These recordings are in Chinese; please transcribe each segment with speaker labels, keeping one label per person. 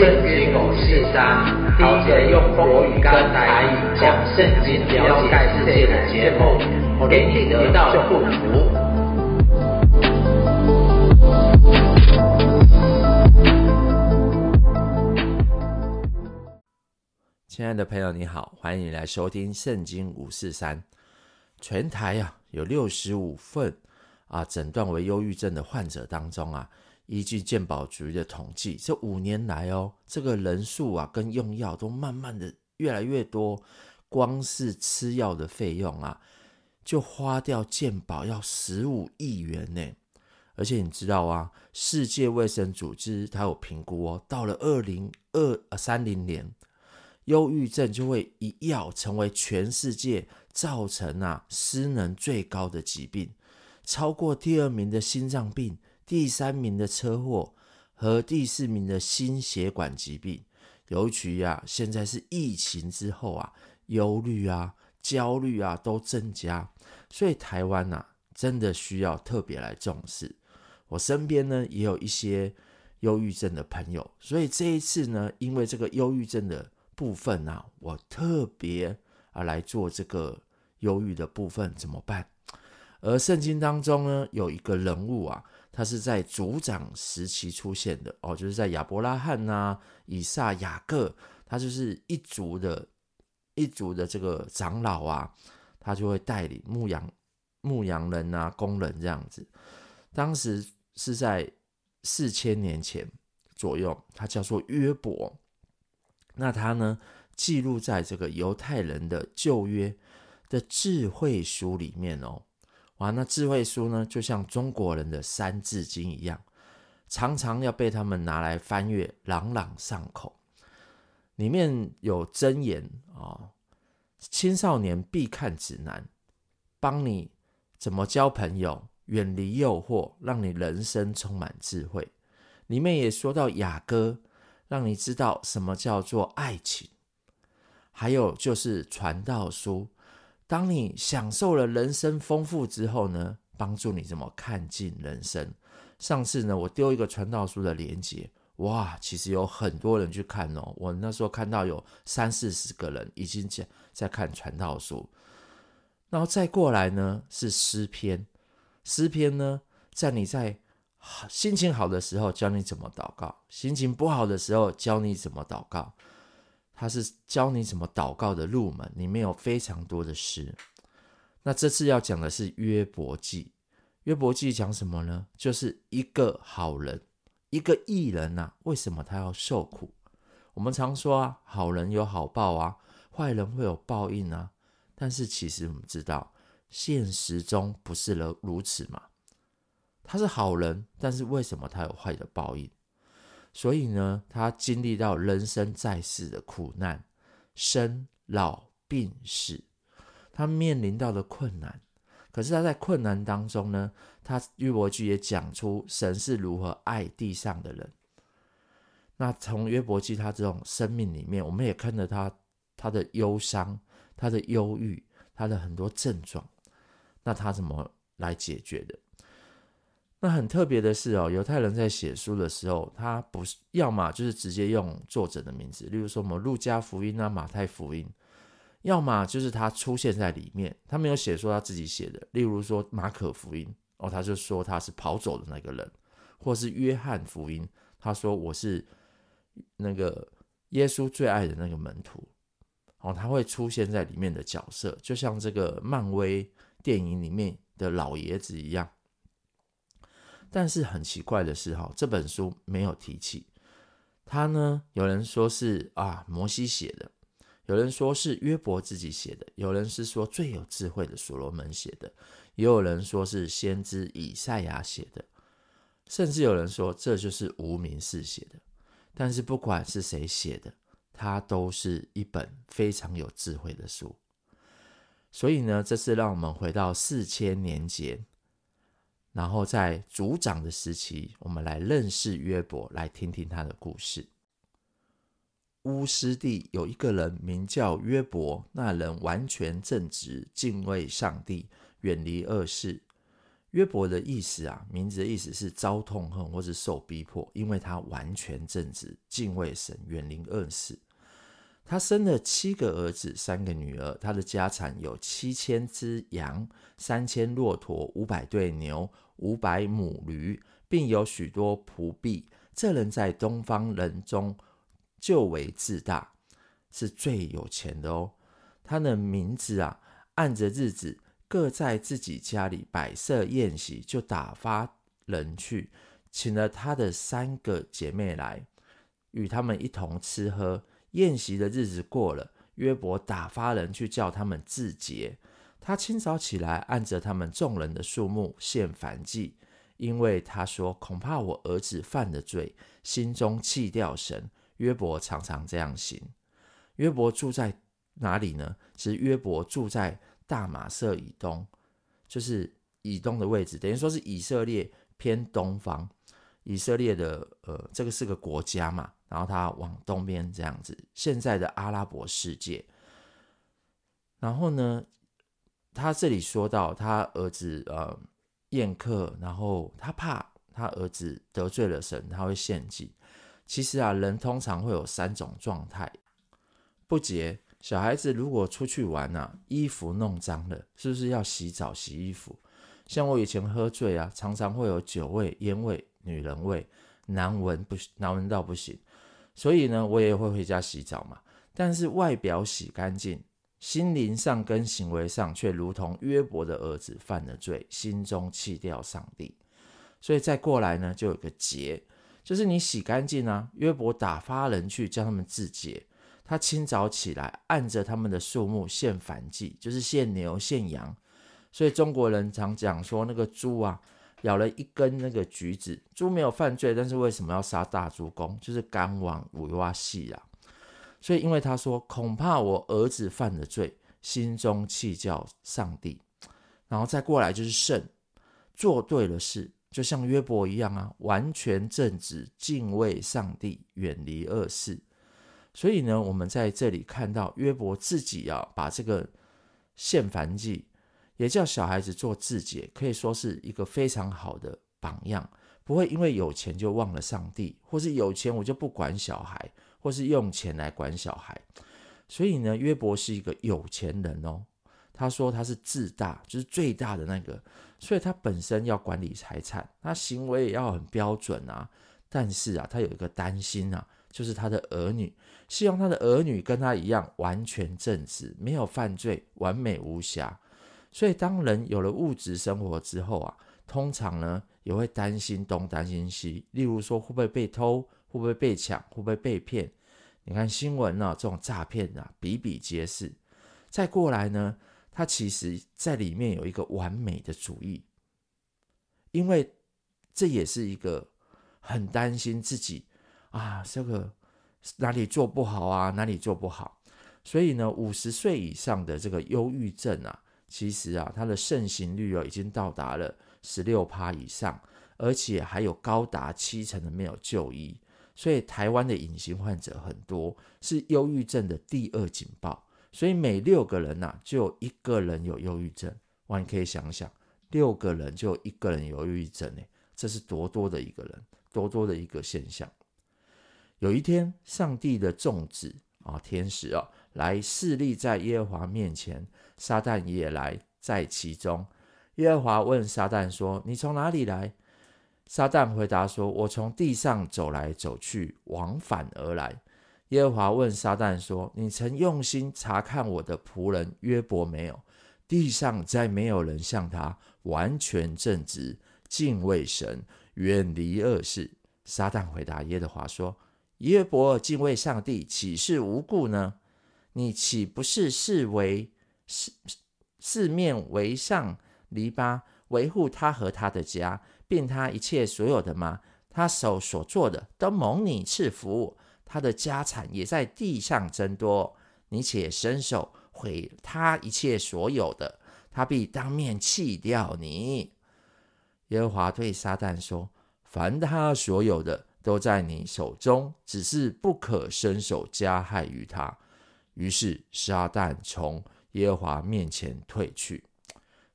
Speaker 1: 圣经五四三，第一个用国语跟台语讲圣经、了解世界的节目，给你得到祝福。
Speaker 2: 亲爱的朋友，你好，欢迎你来收听圣经五四三。全台啊，有六十五份啊诊断为忧郁症的患者当中啊。依据健保局的统计，这五年来哦，这个人数啊，跟用药都慢慢的越来越多，光是吃药的费用啊，就花掉健保要十五亿元呢。而且你知道啊，世界卫生组织它有评估哦，到了二零二三零年，忧郁症就会一药成为全世界造成啊失能最高的疾病，超过第二名的心脏病。第三名的车祸和第四名的心血管疾病，尤其啊，现在是疫情之后啊，忧虑啊、焦虑啊都增加，所以台湾呐、啊，真的需要特别来重视。我身边呢也有一些忧郁症的朋友，所以这一次呢，因为这个忧郁症的部分啊，我特别啊来做这个忧郁的部分怎么办？而圣经当中呢，有一个人物啊。他是在族长时期出现的哦，就是在亚伯拉罕呐、啊、以撒、雅各，他就是一族的一族的这个长老啊，他就会带领牧羊牧羊人啊、工人这样子。当时是在四千年前左右，他叫做约伯。那他呢，记录在这个犹太人的旧约的智慧书里面哦。哇，那智慧书呢，就像中国人的三字经一样，常常要被他们拿来翻阅，朗朗上口。里面有箴言啊、哦，青少年必看指南，帮你怎么交朋友，远离诱惑，让你人生充满智慧。里面也说到雅歌，让你知道什么叫做爱情。还有就是传道书。当你享受了人生丰富之后呢，帮助你怎么看尽人生。上次呢，我丢一个传道书的连接，哇，其实有很多人去看哦。我那时候看到有三四十个人已经在在看传道书。然后再过来呢，是诗篇。诗篇呢，在你在心情好的时候教你怎么祷告，心情不好的时候教你怎么祷告。他是教你怎么祷告的入门，里面有非常多的诗。那这次要讲的是约伯记。约伯记讲什么呢？就是一个好人，一个义人呐、啊，为什么他要受苦？我们常说啊，好人有好报啊，坏人会有报应啊。但是其实我们知道，现实中不是如此嘛。他是好人，但是为什么他有坏的报应？所以呢，他经历到人生在世的苦难，生老病死，他面临到的困难。可是他在困难当中呢，他约伯记也讲出神是如何爱地上的人。那从约伯记他这种生命里面，我们也看到他他的忧伤、他的忧郁、他的很多症状。那他怎么来解决的？那很特别的是哦，犹太人在写书的时候，他不是要么就是直接用作者的名字，例如说我们路加福音啊、马太福音，要么就是他出现在里面，他没有写说他自己写的，例如说马可福音哦，他就说他是跑走的那个人，或是约翰福音，他说我是那个耶稣最爱的那个门徒哦，他会出现在里面的角色，就像这个漫威电影里面的老爷子一样。但是很奇怪的是，哈，这本书没有提起他呢。有人说是啊，摩西写的；有人说是约伯自己写的；有人是说最有智慧的所罗门写的；也有人说是先知以赛亚写的；甚至有人说这就是无名氏写的。但是不管是谁写的，它都是一本非常有智慧的书。所以呢，这次让我们回到四千年前。然后在族长的时期，我们来认识约伯，来听听他的故事。乌斯地有一个人名叫约伯，那人完全正直，敬畏上帝，远离恶事。约伯的意思啊，名字的意思是遭痛恨或是受逼迫，因为他完全正直，敬畏神，远离恶事。他生了七个儿子，三个女儿。他的家产有七千只羊，三千骆驼，五百对牛，五百母驴，并有许多仆婢。这人在东方人中就为自大，是最有钱的哦。他的名字啊，按着日子。各在自己家里摆设宴席，就打发人去，请了他的三个姐妹来，与他们一同吃喝。宴席的日子过了，约伯打发人去叫他们自洁。他清早起来，按着他们众人的数目献燔祭，因为他说：“恐怕我儿子犯了罪，心中弃掉神。”约伯常常这样行。约伯住在哪里呢？其实约伯住在。大马色以东，就是以东的位置，等于说是以色列偏东方。以色列的呃，这个是个国家嘛，然后它往东边这样子，现在的阿拉伯世界。然后呢，他这里说到他儿子呃宴客，然后他怕他儿子得罪了神，他会献祭。其实啊，人通常会有三种状态：不洁。小孩子如果出去玩啊，衣服弄脏了，是不是要洗澡洗衣服？像我以前喝醉啊，常常会有酒味、烟味、女人味，难闻不难闻到不行。所以呢，我也会回家洗澡嘛。但是外表洗干净，心灵上跟行为上却如同约伯的儿子犯了罪，心中弃掉上帝。所以再过来呢，就有个洁，就是你洗干净啊。约伯打发人去叫他们自洁。他清早起来，按着他们的数目献燔祭，就是献牛、献羊。所以中国人常讲说，那个猪啊，咬了一根那个橘子，猪没有犯罪，但是为什么要杀大猪公？就是干王五哇戏啊。所以因为他说，恐怕我儿子犯了罪，心中气叫上帝。然后再过来就是圣，做对了事，就像约伯一样啊，完全正直，敬畏上帝，远离恶事。所以呢，我们在这里看到约伯自己啊，把这个献燔祭，也叫小孩子做自己，可以说是一个非常好的榜样。不会因为有钱就忘了上帝，或是有钱我就不管小孩，或是用钱来管小孩。所以呢，约伯是一个有钱人哦。他说他是自大，就是最大的那个，所以他本身要管理财产，他行为也要很标准啊。但是啊，他有一个担心啊。就是他的儿女，希望他的儿女跟他一样完全正直，没有犯罪，完美无瑕。所以，当人有了物质生活之后啊，通常呢也会担心东担心西，例如说会不会被偷，会不会被抢，会不会被骗？你看新闻呢、啊，这种诈骗啊比比皆是。再过来呢，他其实在里面有一个完美的主义，因为这也是一个很担心自己。啊，这个哪里做不好啊？哪里做不好？所以呢，五十岁以上的这个忧郁症啊，其实啊，它的盛行率哦，已经到达了十六趴以上，而且还有高达七成的没有就医。所以台湾的隐形患者很多，是忧郁症的第二警报。所以每六个人呐、啊，就有一个人有忧郁症。哇，你可以想想，六个人就一个人有忧郁症呢，这是多多的一个人，多多的一个现象。有一天，上帝的众子啊，天使啊，来侍立在耶和华面前，撒旦也来在其中。耶和华问撒旦说：“你从哪里来？”撒旦回答说：“我从地上走来走去，往返而来。”耶和华问撒旦说：“你曾用心察看我的仆人约伯没有？地上再没有人像他完全正直，敬畏神，远离恶事。”撒旦回答耶和华说。约伯敬畏上帝，岂是无故呢？你岂不是四围四四面围上篱笆，维护他和他的家，并他一切所有的吗？他手所做的都蒙你赐福，他的家产也在地上增多。你且伸手毁他一切所有的，他必当面弃掉你。耶和华对撒旦说：“凡他所有的。”都在你手中，只是不可伸手加害于他。于是撒旦从耶和华面前退去。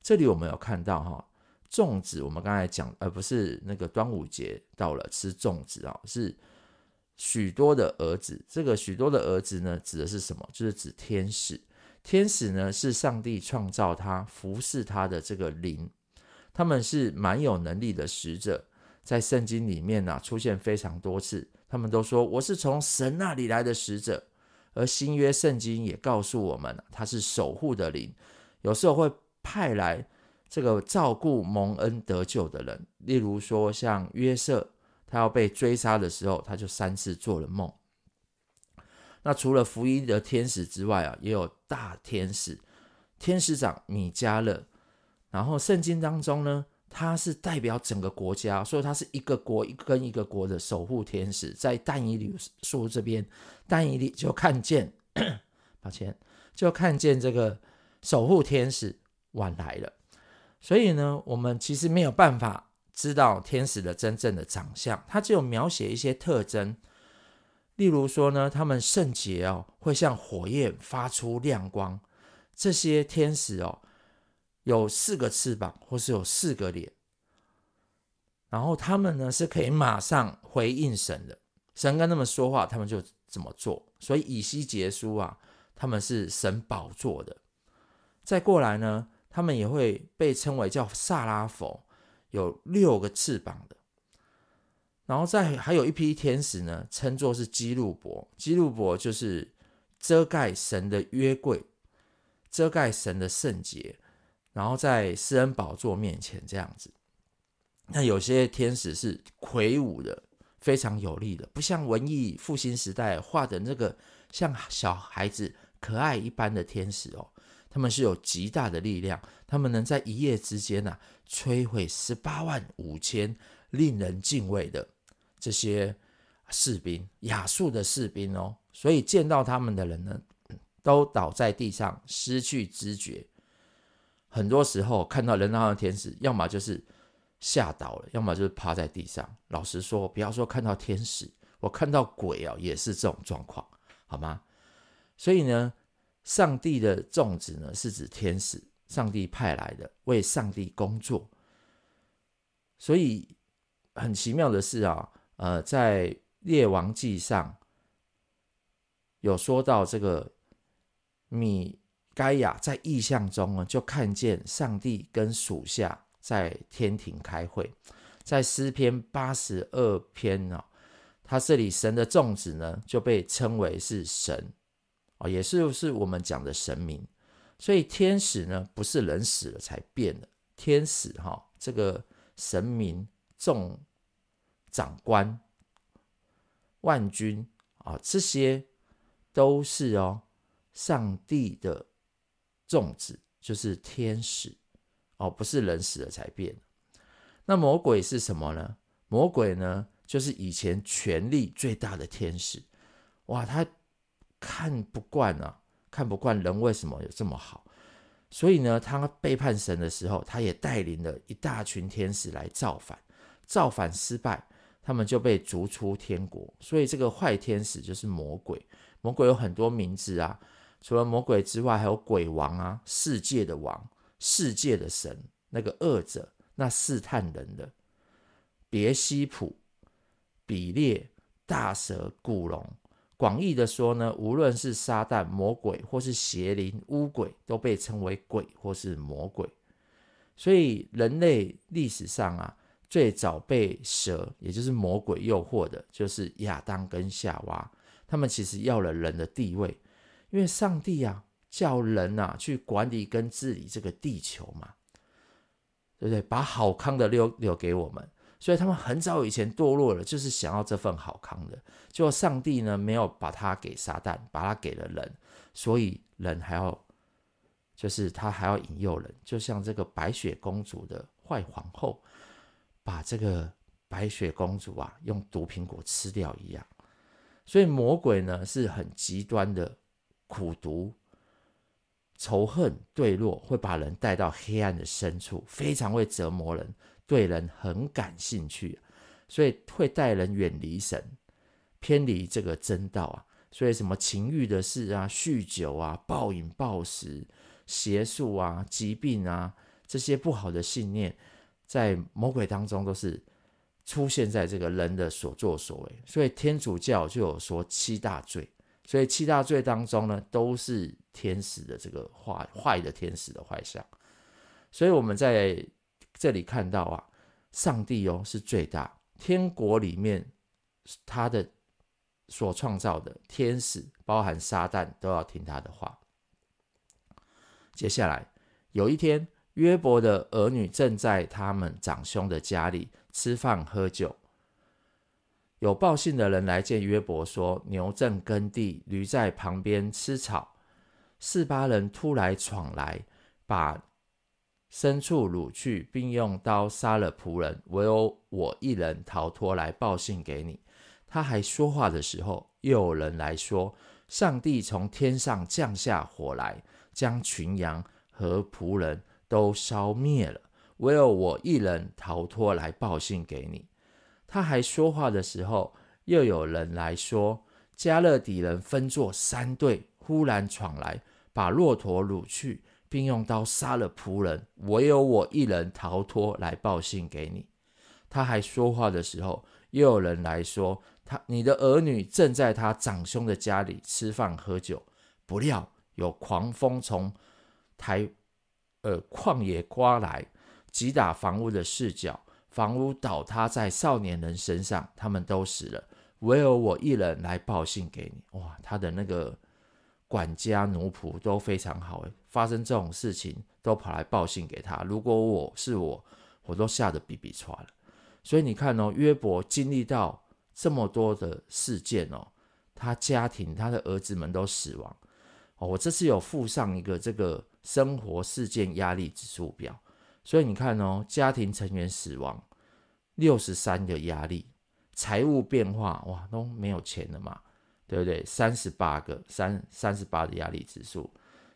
Speaker 2: 这里我们有看到哈，粽子，我们刚才讲，而不是那个端午节到了吃粽子啊，是许多的儿子。这个许多的儿子呢，指的是什么？就是指天使。天使呢，是上帝创造他、服侍他的这个灵，他们是蛮有能力的使者，在圣经里面呢、出现非常多次。他们都说我是从神那里来的使者，而新约圣经也告诉我们，他是守护的灵，有时候会派来这个照顾蒙恩得救的人。例如说，像约瑟，他要被追杀的时候，他就三次做了梦。那除了福音的天使之外啊，也有大天使，天使长米迦勒。然后圣经当中呢，他是代表整个国家，所以他是一个国一个跟一个国的守护天使。在但以理书这边，但以理就看见，抱歉，就看见这个守护天使晚来了。所以呢，我们其实没有办法知道天使的真正的长相，他只有描写一些特征。例如说呢，他们圣洁哦，会像火焰发出亮光。这些天使哦，有四个翅膀，或是有四个脸。然后他们呢，是可以马上回应神的。神跟他们说话，他们就怎么做。所以以西结书啊，他们是神宝座的。再过来呢，他们也会被称为叫撒拉弗，有六个翅膀的。然后再还有一批天使呢，称作是基路伯。基路伯就是遮盖神的约柜，遮盖神的圣洁，然后在施恩宝座面前这样子。那有些天使是魁梧的，非常有力的，不像文艺复兴时代画的那个像小孩子可爱一般的天使哦。他们是有极大的力量，他们能在一夜之间呐、摧毁十八万五千令人敬畏的。这些士兵，亚述的士兵哦，所以见到他们的人呢，都倒在地上，失去知觉。很多时候看到人造的天使，要么就是吓倒了，要么就是趴在地上。老实说，不要说看到天使，我看到鬼啊，也是这种状况，好吗？所以呢，上帝的众子呢，是指天使，上帝派来的，为上帝工作。所以很奇妙的是啊。呃，在列王记上有说到这个米盖亚在异象中呢，就看见上帝跟属下在天庭开会。在诗篇八十二篇呢，他这里神的众子呢就被称为是神哦，也是是我们讲的神明。所以天使呢不是人死了才变的，天使哈这个神明众。长官、万军啊，这些都是哦，上帝的众子，就是天使哦，不是人死了才变。那魔鬼是什么呢？魔鬼呢，就是以前权力最大的天使。哇，他看不惯啊，看不惯人为什么有这么好，所以呢，他背叛神的时候，他也带领了一大群天使来造反，造反失败。他们就被逐出天国，所以这个坏天使就是魔鬼。魔鬼有很多名字啊，除了魔鬼之外，还有鬼王啊，世界的王，世界的神，那个恶者，那试探人的，别西卜、比列、大蛇、古龙。广义的说呢，无论是撒旦、魔鬼，或是邪灵、污鬼，都被称为鬼或是魔鬼。所以人类历史上啊。最早被蛇，也就是魔鬼诱惑的，就是亚当跟夏娃。他们其实要了人的地位，因为上帝啊，叫人啊去管理跟治理这个地球嘛，对不对？把好康的留留给我们，所以他们很早以前堕落了，就是想要这份好康的。结果上帝呢，没有把它给撒旦，把它给了人，所以人还要，就是他还要引诱人，就像这个白雪公主的坏皇后。把这个白雪公主啊，用毒苹果吃掉一样，所以魔鬼呢是很极端的苦毒、仇恨、堕落，会把人带到黑暗的深处，非常会折磨人，对人很感兴趣，所以会带人远离神，偏离这个真道啊。所以什么情欲的事啊、酗酒啊、暴饮暴食、邪术啊、疾病啊，这些不好的信念。在魔鬼当中都是出现在这个人的所作所为，所以天主教就有说七大罪，所以七大罪当中呢，都是天使的这个坏坏的天使的坏相，所以我们在这里看到啊，上帝哦是最大，天国里面他的所创造的天使，包含撒旦，都要听他的话。接下来有一天。约伯的儿女正在他们长兄的家里吃饭喝酒。有报信的人来见约伯，说：“牛正耕地，驴在旁边吃草。四巴人突然闯来，把牲畜掳去，并用刀杀了仆人，唯有我一人逃脱来报信给你。”他还说话的时候，又有人来说：“上帝从天上降下火来，将群羊和仆人。”都烧灭了，唯有我一人逃脱来报信给你。他还说话的时候，又有人来说：迦勒底人分作三队，忽然闯来，把骆驼掳去，并用刀杀了仆人，唯有我一人逃脱来报信给你。他还说话的时候，又有人来说：他你的儿女正在他长兄的家里吃饭喝酒，不料有狂风从台。呃，旷野刮来，击打房屋的四角，房屋倒塌在少年人身上，他们都死了，唯有我一人来报信给你。哇，他的那个管家奴仆都非常好，发生这种事情都跑来报信给他。如果我是我，我都吓得比比喘了。所以你看哦，约伯经历到这么多的事件哦，他家庭他的儿子们都死亡哦。我这次有附上一个这个。生活事件压力指数表，所以你看哦，家庭成员死亡六十三的压力，财务变化哇都没有钱了嘛，对不对？三十八个三三十八的压力指数，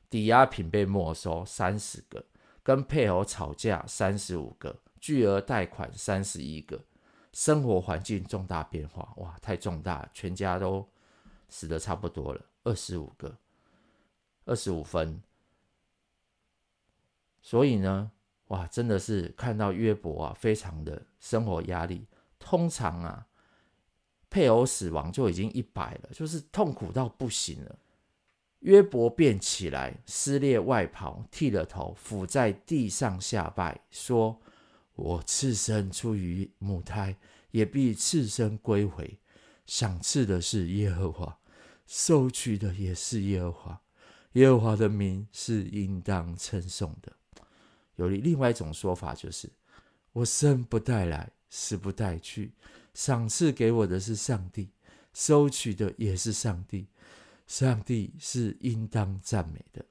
Speaker 2: 抵押品被没收三十个，跟配偶吵架三十五个，巨额贷款三十一个，生活环境重大变化哇太重大，全家都死的差不多了，二十五个，二十五分。所以呢，哇，真的是看到约伯啊，非常的生活压力。通常啊，配偶死亡就已经一百了，就是痛苦到不行了。约伯便起来，撕裂外袍，剃了头，伏在地上下拜，说：“我赤身出于母胎，也必赤身归回。赏赐的是耶和华，收取的也是耶和华。耶和华的名是应当称颂的。”有另外一种说法，就是我生不带来，死不带去，赏赐给我的是上帝，收取的也是上帝。上帝是应当赞美的。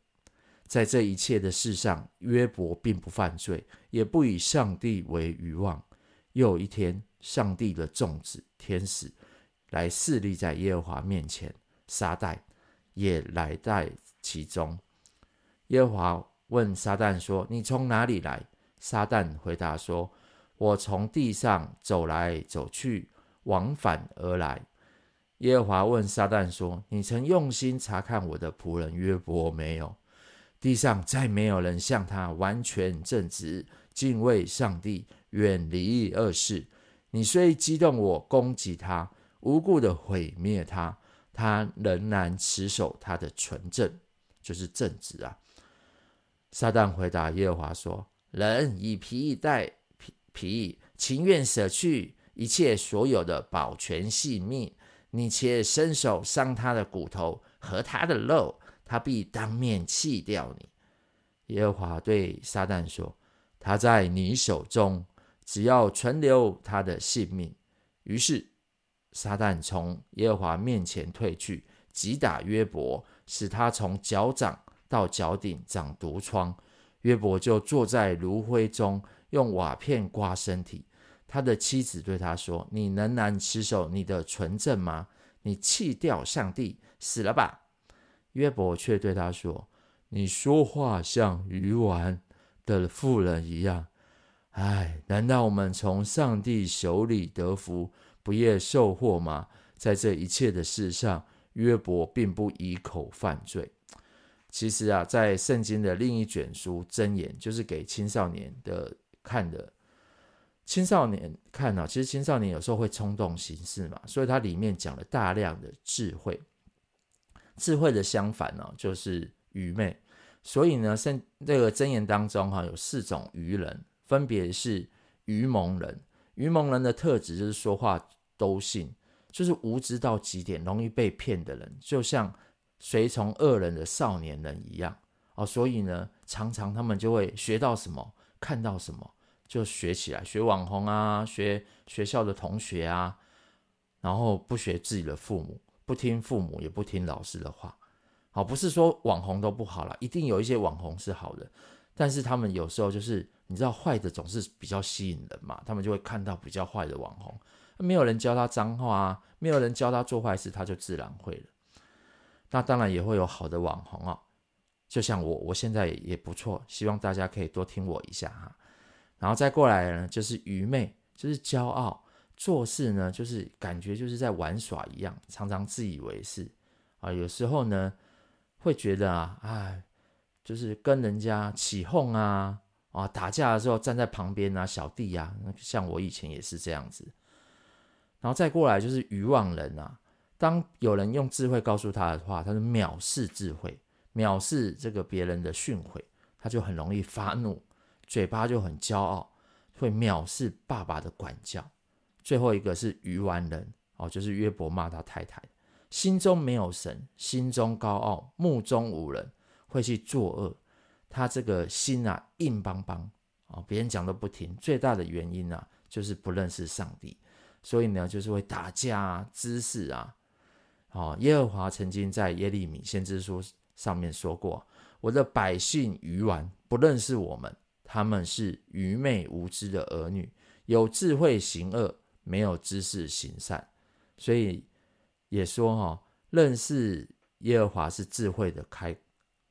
Speaker 2: 在这一切的事上，约伯并不犯罪，也不以上帝为愚妄。又一天，上帝的众子天使来侍立在耶和华面前，撒旦也来在其中。耶和华。问撒旦说：“你从哪里来？”撒旦回答说：“我从地上走来走去，往返而来。”耶和华问撒旦说：“你曾用心察看我的仆人约伯没有？地上再没有人像他完全正直，敬畏上帝，远离恶事。你虽激动我攻击他，无故的毁灭他，他仍然持守他的纯正，就是正直啊。”撒旦回答耶和华说：“人以皮代皮，皮情愿舍去一切所有的，保全性命。你且伸手伤他的骨头和他的肉，他必当面弃掉你。”耶和华对撒旦说：“他在你手中，只要存留他的性命。”于是撒旦从耶和华面前退去，击打约伯，使他从脚掌。到脚顶长毒疮，约伯就坐在炉灰中，用瓦片刮身体。他的妻子对他说：“你仍然持守你的纯正吗？你弃掉上帝，死了吧。”约伯却对他说：“你说话像鱼丸的妇人一样。唉，难道我们从上帝手里得福，不业受祸吗？在这一切的事上，约伯并不以口犯罪。”其实啊，在圣经的另一卷书《箴言》，就是给青少年的看的青少年看啊，其实青少年有时候会冲动行事嘛，所以它里面讲了大量的智慧。智慧的相反呢，就是愚昧。所以呢，圣这个箴言当中哈，有四种愚人，分别是愚蒙人。愚蒙人的特质就是说话都信，就是无知到极点，容易被骗的人，就像随从恶人的少年人一样哦。所以呢，常常他们就会学到什么，看到什么。就学起来，学网红啊，学学校的同学啊，然后不学自己的父母，不听父母，也不听老师的话。好，不是说网红都不好了，一定有一些网红是好的，但是他们有时候就是，你知道坏的总是比较吸引人嘛，他们就会看到比较坏的网红，没有人教他脏话啊，没有人教他做坏事，他就自然会了。那当然也会有好的网红啊，就像我，我现在也不错，希望大家可以多听我一下哈。然后再过来呢，就是愚昧，就是骄傲，做事呢就是感觉就是在玩耍一样，常常自以为是啊。有时候呢会觉得啊，哎，就是跟人家起哄啊，啊打架的时候站在旁边啊，小弟呀、啊，像我以前也是这样子。然后再过来就是愚妄人啊，当有人用智慧告诉他的话，他就藐视智慧，藐视这个别人的训诲，他就很容易发怒。嘴巴就很骄傲，会藐视爸爸的管教。最后一个是愚顽人哦，就是约伯骂他太太，心中没有神，心中高傲，目中无人，会去作恶。他这个心啊硬邦邦啊，别人讲都不听。最大的原因啊，就是不认识上帝，所以呢，就是会打架啊、滋事啊。哦，耶和华曾经在耶利米先知书上面说过：“我的百姓愚顽，不认识我们。”他们是愚昧无知的儿女，有智慧行恶，没有知识行善。所以也说哈、哦，认识耶和华是智慧的开，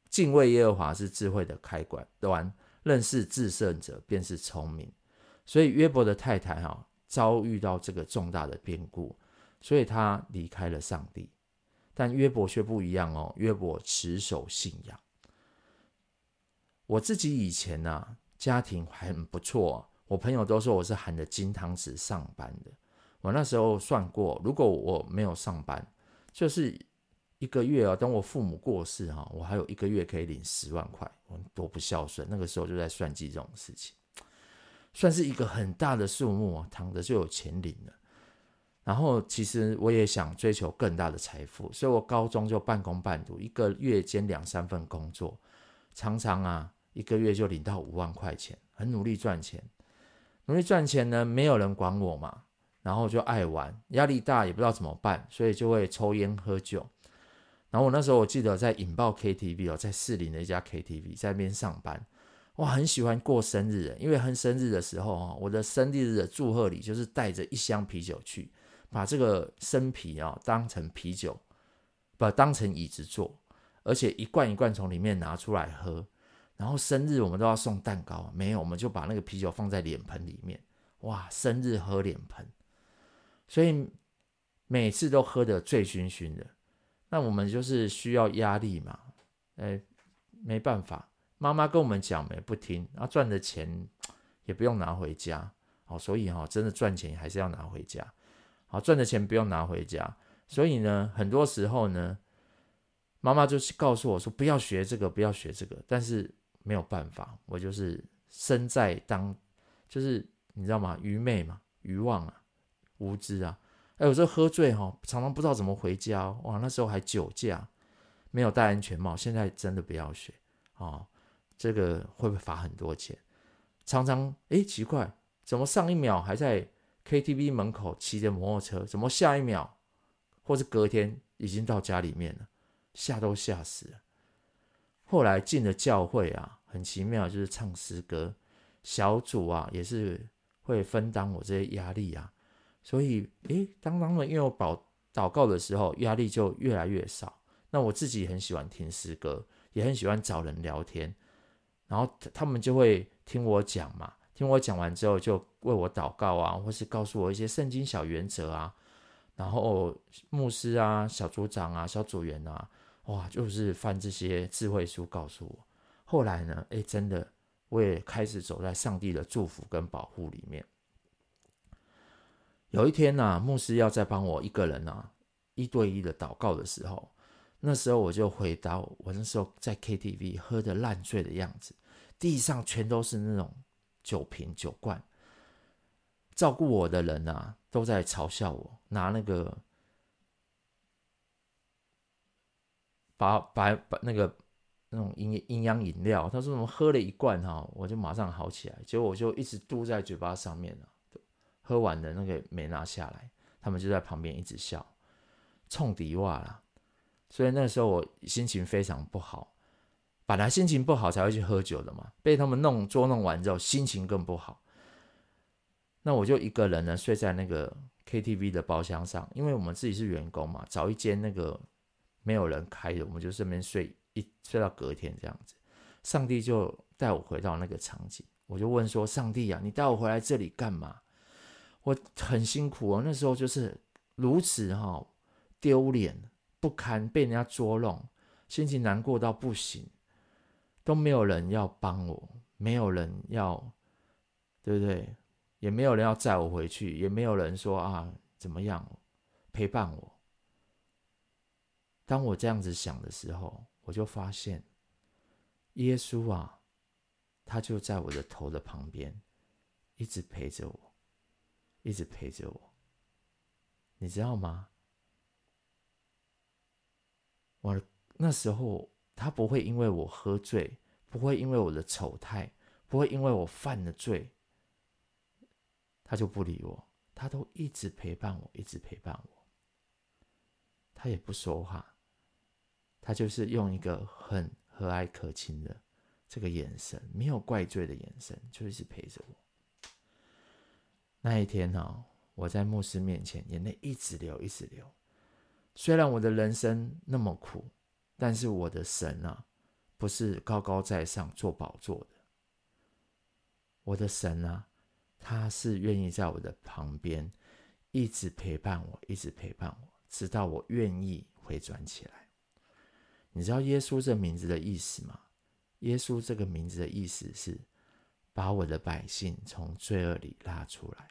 Speaker 2: 敬畏耶和华是智慧的开关端，认识至圣者便是聪明。所以约伯的太太哈、哦，遭遇到这个重大的变故，所以他离开了上帝。但约伯却不一样哦，约伯持守信仰。我自己以前呢、家庭很不错，我朋友都说我是含着金汤匙上班的。我那时候算过，如果我没有上班，就是一个月啊，等我父母过世哈，我还有一个月可以领十万块，我多不孝顺。那个时候就在算计这种事情，算是一个很大的数目啊，躺着就有钱领了。然后其实我也想追求更大的财富，所以我高中就半工半读，一个月兼两三份工作，常常啊。一个月就领到五万块钱，很努力赚钱，努力赚钱呢，没有人管我嘛，然后就爱玩，压力大也不知道怎么办，所以就会抽烟喝酒。然后我那时候我记得在引爆 KTV 哦，在士林的一家 KTV，在那边上班，哇，很喜欢过生日，因为很生日的时候啊，我的生日的祝贺礼就是带着一箱啤酒去，把这个生啤啊当成啤酒，把当成椅子坐，而且一罐一罐从里面拿出来喝。然后生日我们都要送蛋糕，没有我们就把那个啤酒放在脸盆里面，哇，生日喝脸盆，所以每次都喝得醉醺醺的。那我们就是需要压力嘛，哎，没办法，妈妈跟我们讲没不听，啊赚的钱也不用拿回家，好，所以哈，真的赚钱还是要拿回家，好，赚的钱不用拿回家，所以呢，很多时候呢，妈妈就是告诉我说不要学这个，不要学这个，但是。没有办法，我就是身在当，就是你知道吗？愚昧嘛，愚妄啊，无知啊。哎，有时候喝醉哈，常常不知道怎么回家。哇，那时候还酒驾，没有戴安全帽。现在真的不要学哦，这个会不会罚很多钱？常常哎，奇怪，怎么上一秒还在 KTV 门口骑着摩托车，怎么下一秒或是隔天已经到家里面了？吓都吓死了。后来进了教会啊。很奇妙，就是唱诗歌小组啊，也是会分担我这些压力啊。所以，诶，当他们因为我祷祷告的时候，压力就越来越少。那我自己很喜欢听诗歌，也很喜欢找人聊天。然后他们就会听我讲嘛，听我讲完之后就为我祷告啊，或是告诉我一些圣经小原则啊。然后牧师啊、小组长啊、小组员啊，哇，就是翻这些智慧书告诉我。后来呢？哎，真的，我也开始走在上帝的祝福跟保护里面。有一天呢、啊，牧师要再帮我一个人啊一对一的祷告的时候，那时候我就回到我那时候在 KTV 喝得烂醉的样子，地上全都是那种酒瓶酒罐，照顾我的人啊都在嘲笑我，拿那个把把把那个那种营营养饮料，他说什么喝了一罐哈，我就马上好起来，结果我就一直嘟在嘴巴上面了。喝完的那个没拿下来，他们就在旁边一直笑，冲迪袜啦。所以那时候我心情非常不好，本来心情不好才会去喝酒的嘛，被他们弄捉弄完之后，心情更不好。那我就一个人呢睡在那个 KTV 的包厢上，因为我们自己是员工嘛，找一间那个没有人开的，我们就顺便睡一睡到隔天这样子。上帝就带我回到那个场景，我就问说：“上帝啊，你带我回来这里干嘛？”我很辛苦哦，那时候就是如此哈丢脸不堪，被人家捉弄，心情难过到不行，都没有人要帮我，没有人要，对不对？也没有人要载我回去，也没有人说啊怎么样陪伴我。当我这样子想的时候，我就发现耶稣啊，他就在我的头的旁边，一直陪着我。一直陪着我，你知道吗？我那时候他不会因为我喝醉，不会因为我的丑态，不会因为我犯了罪，他就不理我。他都一直陪伴我，一直陪伴我。他也不说话，他就是用一个很和蔼可亲的这个眼神，没有怪罪的眼神，就一直陪着我。那一天呢、哦，我在牧师面前，眼泪一直流，一直流。虽然我的人生那么苦，但是我的神啊，不是高高在上坐宝座的。我的神啊，他是愿意在我的旁边，一直陪伴我，一直陪伴我，直到我愿意回转起来。你知道耶稣这名字的意思吗？耶稣这个名字的意思是。把我的百姓从罪恶里拉出来，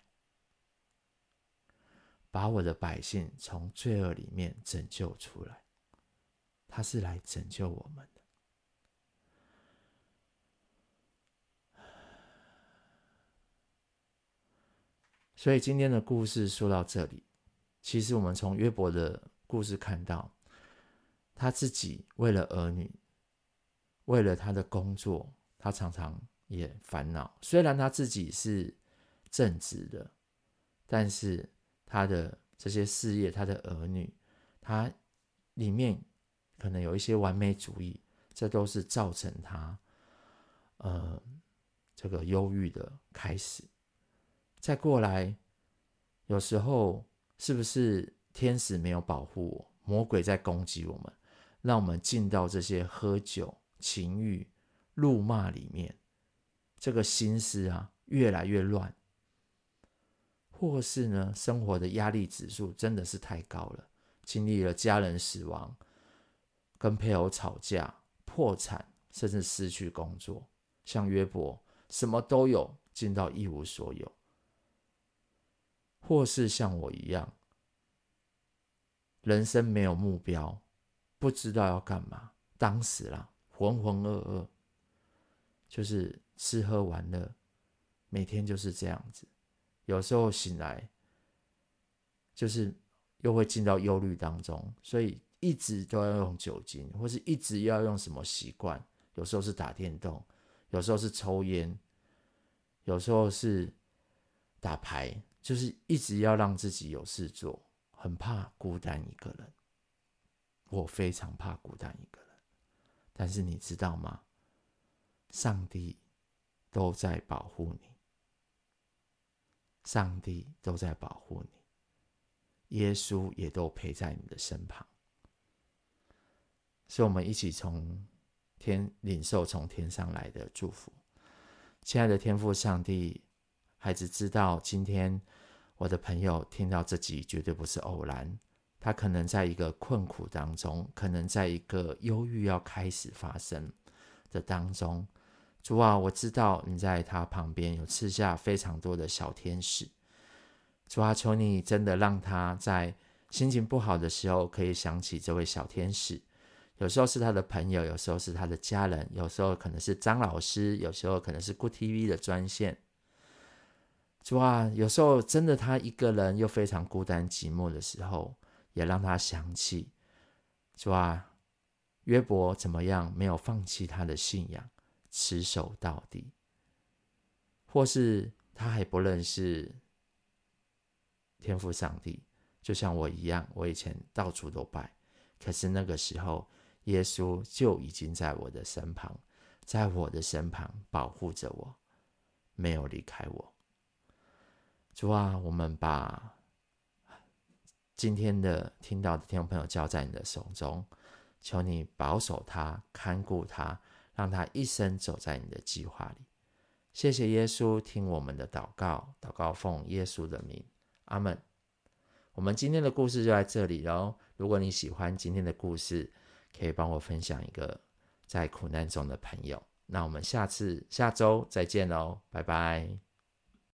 Speaker 2: 把我的百姓从罪恶里面拯救出来，他是来拯救我们的。所以今天的故事说到这里，其实我们从约伯的故事看到，他自己为了儿女，为了他的工作，他常常。也烦恼，虽然他自己是正直的，但是他的这些事业、他的儿女，他里面可能有一些完美主义，这都是造成他呃这个忧郁的开始。再过来，有时候是不是天使没有保护我，魔鬼在攻击我们，让我们进到这些喝酒、情欲、怒骂里面？这个心思啊，越来越乱，或是呢，生活的压力指数真的是太高了，经历了家人死亡、跟配偶吵架、破产，甚至失去工作，像约伯，什么都有，进到一无所有；或是像我一样，人生没有目标，不知道要干嘛，当时啦，浑浑噩噩，就是。吃喝玩乐，每天就是这样子。有时候醒来，就是又会进到忧虑当中，所以一直都要用酒精，或是一直要用什么习惯。有时候是打电动，有时候是抽烟，有时候是打牌，就是一直要让自己有事做，很怕孤单一个人。我非常怕孤单一个人，但是你知道吗？上帝。都在保护你，上帝都在保护你，耶稣也都陪在你的身旁，所以我们一起从天领受从天上来的祝福。亲爱的天父上帝，孩子知道今天我的朋友听到这集绝对不是偶然，他可能在一个困苦当中，可能在一个忧郁要开始发生的当中。主啊，我知道你在他旁边有赐下非常多的小天使，主啊，求你真的让他在心情不好的时候，可以想起这位小天使。有时候是他的朋友，有时候是他的家人，有时候可能是张老师，有时候可能是 Good TV 的专线。主啊，有时候真的他一个人又非常孤单寂寞的时候，也让他想起，主啊，约伯怎么样没有放弃他的信仰，持守到底，或是他还不认识天父上帝，就像我一样，我以前到处都拜，可是那个时候。耶稣就已经在我的身旁，在我的身旁保护着我，没有离开我。主啊，我们把今天的听到的听众朋友交在你的手中，求你保守他、看顾他，让他一生走在你的计划里。谢谢耶稣，听我们的祷告，祷告奉耶稣的名，阿门。我们今天的故事就在这里喽。如果你喜欢今天的故事，可以帮我分享一个在苦难中的朋友。那我们下次下周再见喽，拜拜。